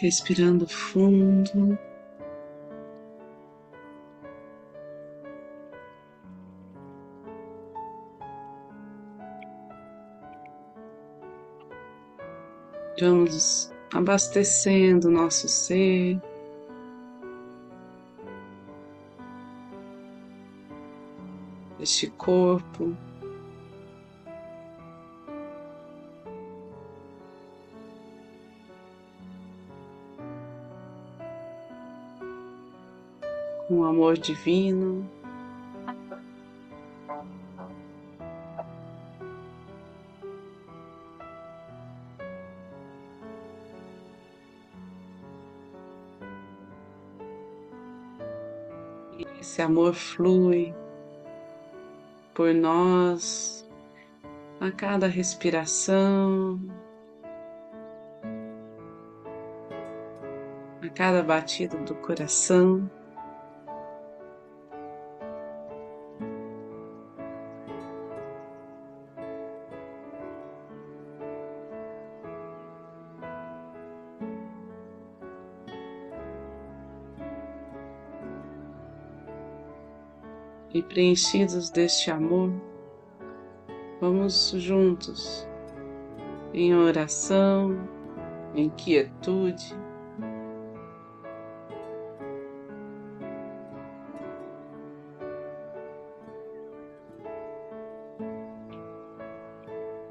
respirando fundo. Vamos abastecendo nosso ser. Este corpo. O amor divino. Esse amor flui por nós a cada respiração, a cada batida do coração. Preenchidos deste amor, vamos juntos em oração, em quietude.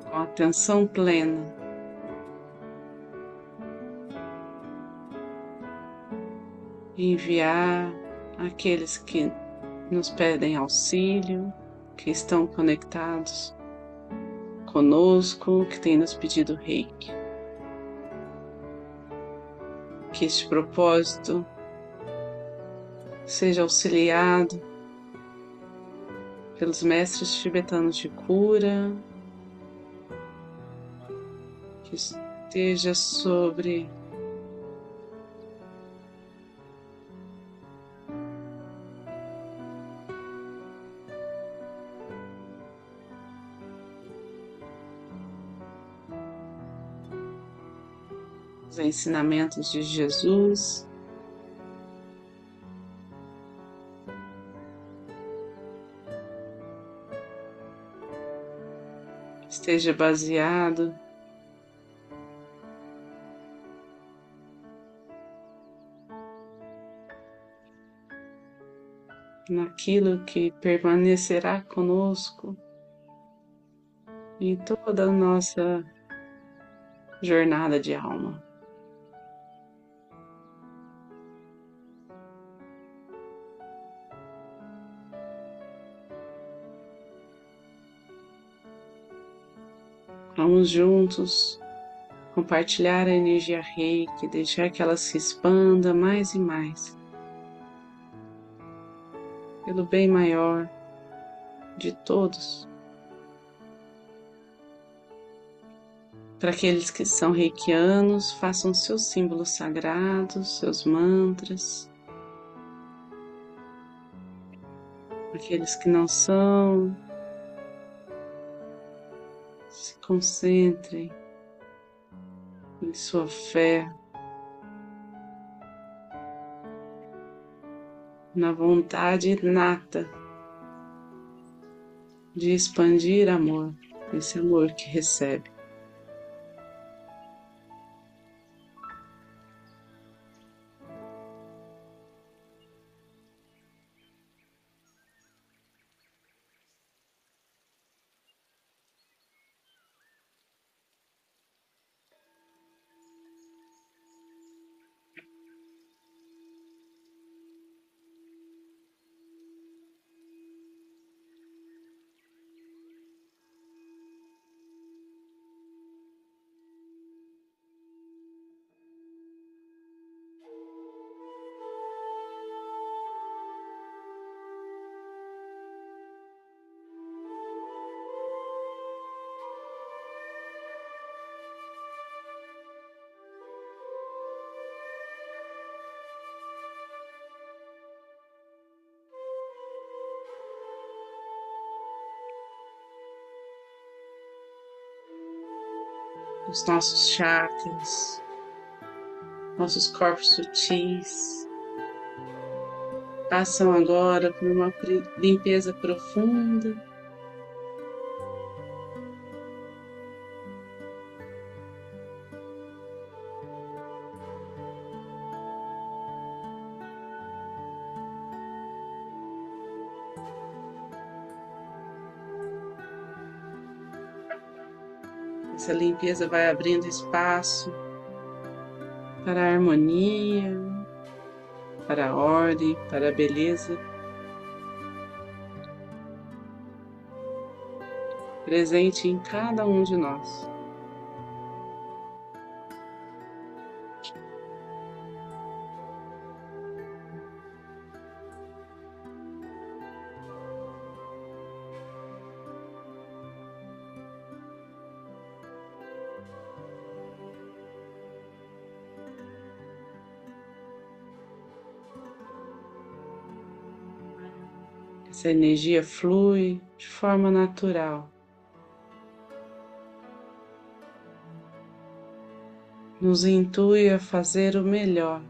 Com atenção plena. Enviar aqueles que nos pedem auxílio, que estão conectados conosco, que têm nos pedido reiki. Que este propósito seja auxiliado pelos mestres tibetanos de cura, que esteja sobre os ensinamentos de Jesus. Esteja baseado naquilo que permanecerá conosco em toda a nossa jornada de alma. Vamos juntos compartilhar a energia reiki, deixar que ela se expanda mais e mais, pelo bem maior de todos. Para aqueles que são reikianos, façam seus símbolos sagrados, seus mantras. Aqueles que não são, se concentrem em sua fé, na vontade inata de expandir amor, esse amor que recebe. Os nossos chakras, nossos corpos sutis passam agora por uma limpeza profunda. Essa limpeza vai abrindo espaço para a harmonia, para a ordem, para a beleza. Presente em cada um de nós. Essa energia flui de forma natural. Nos intui a fazer o melhor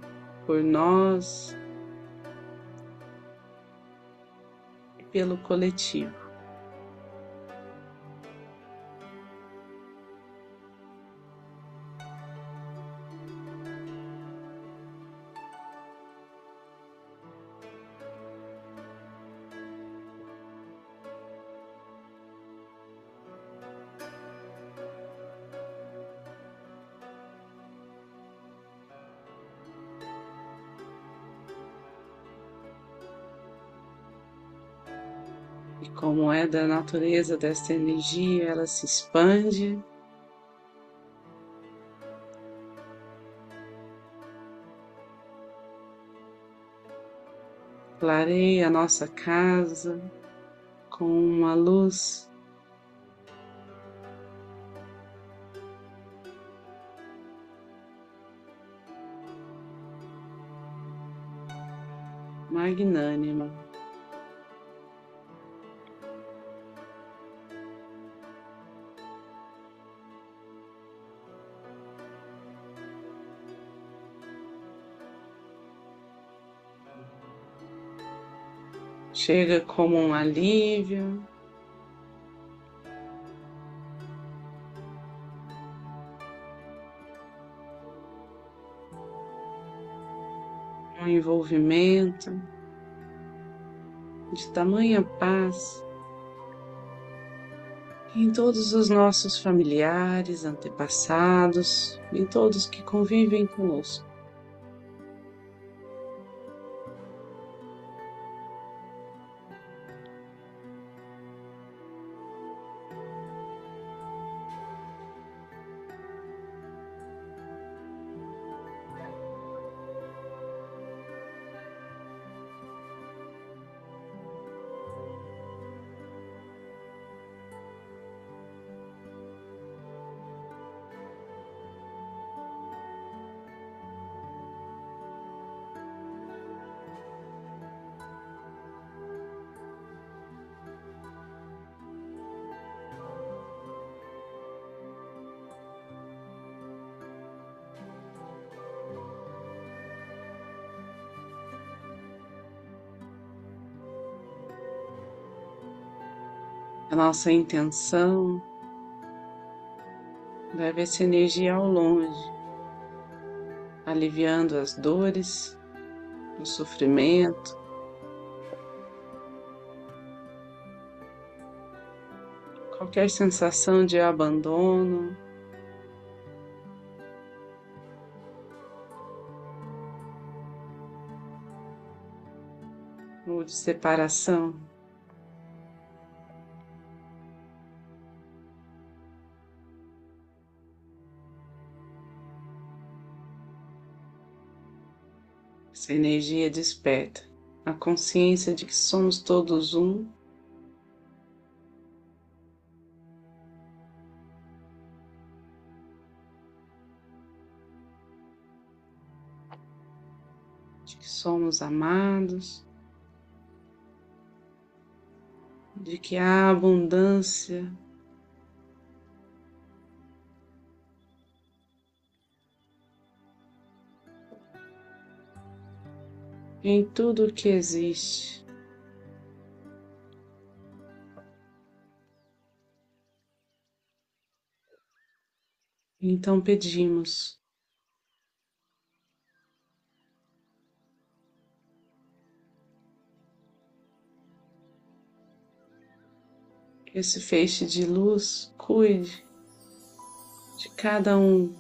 por nós e pelo coletivo. E como é da natureza desta energia, ela se expande. Clareia a nossa casa com uma luz magnânima. Chega como um alívio. Um envolvimento de tamanha paz em todos os nossos familiares, antepassados, em todos que convivem conosco. A nossa intenção leva essa energia ao longe, aliviando as dores, o sofrimento, qualquer sensação de abandono. Ou de separação. Essa energia desperta a consciência de que somos todos um. De que somos amados, de que há abundância em tudo que existe. Então pedimos que esse feixe de luz cuide de cada um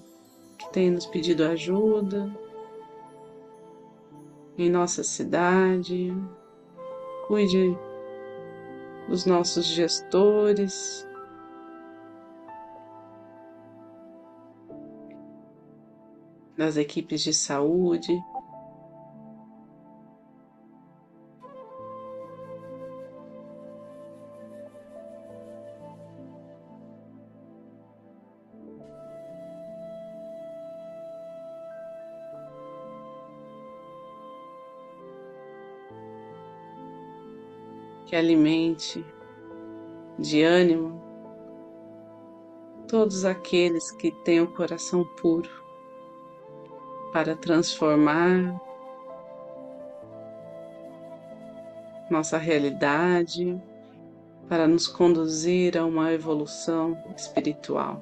que tem nos pedido ajuda em nossa cidade, cuide dos nossos gestores, das equipes de saúde. Que alimente de ânimo todos aqueles que têm o coração puro para transformar nossa realidade, para nos conduzir a uma evolução espiritual.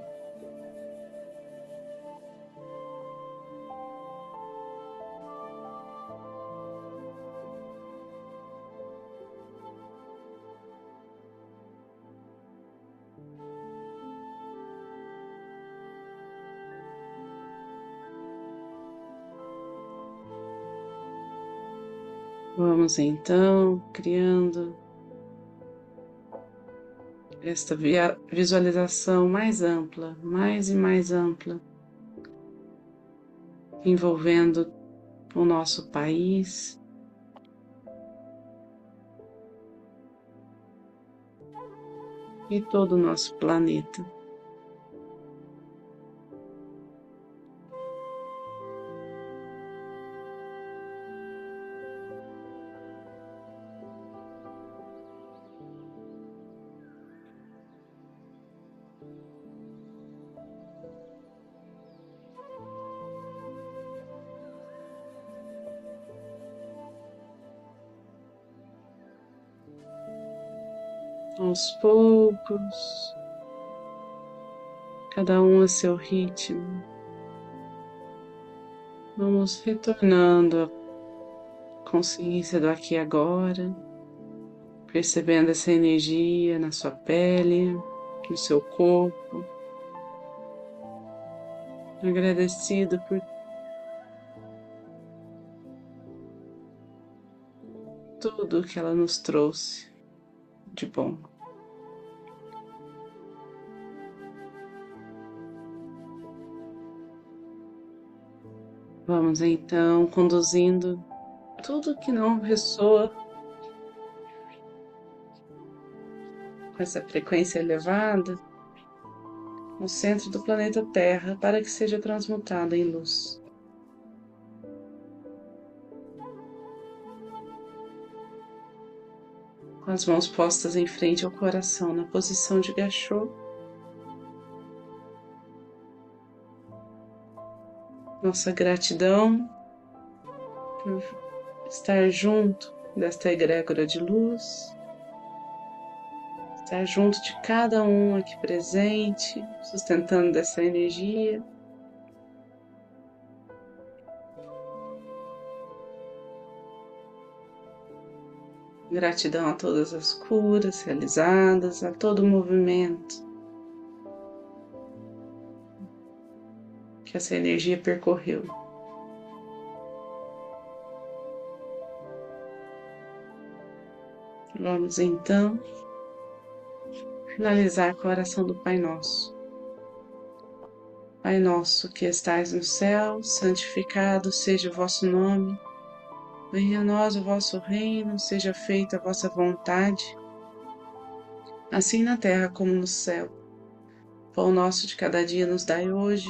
Vamos então criando esta visualização mais ampla, mais e mais ampla, envolvendo o nosso país, e todo o nosso planeta. Aos poucos, cada um a seu ritmo. Vamos retornando à consciência do aqui e agora, percebendo essa energia na sua pele, no seu corpo. Agradecido por tudo que ela nos trouxe de bom. Vamos então conduzindo tudo que não ressoa com essa frequência elevada no centro do planeta Terra para que seja transmutada em luz. Com as mãos postas em frente ao coração na posição de gachô, nossa gratidão por estar junto desta egrégora de luz, estar junto de cada um aqui presente, sustentando dessa energia. Gratidão a todas as curas realizadas, a todo o movimento que essa energia percorreu. Vamos então finalizar com a oração do Pai Nosso. Pai nosso que estais no céu, santificado seja o vosso nome. Venha a nós o vosso reino, seja feita a vossa vontade, assim na terra como no céu. Pão nosso de cada dia nos dai hoje,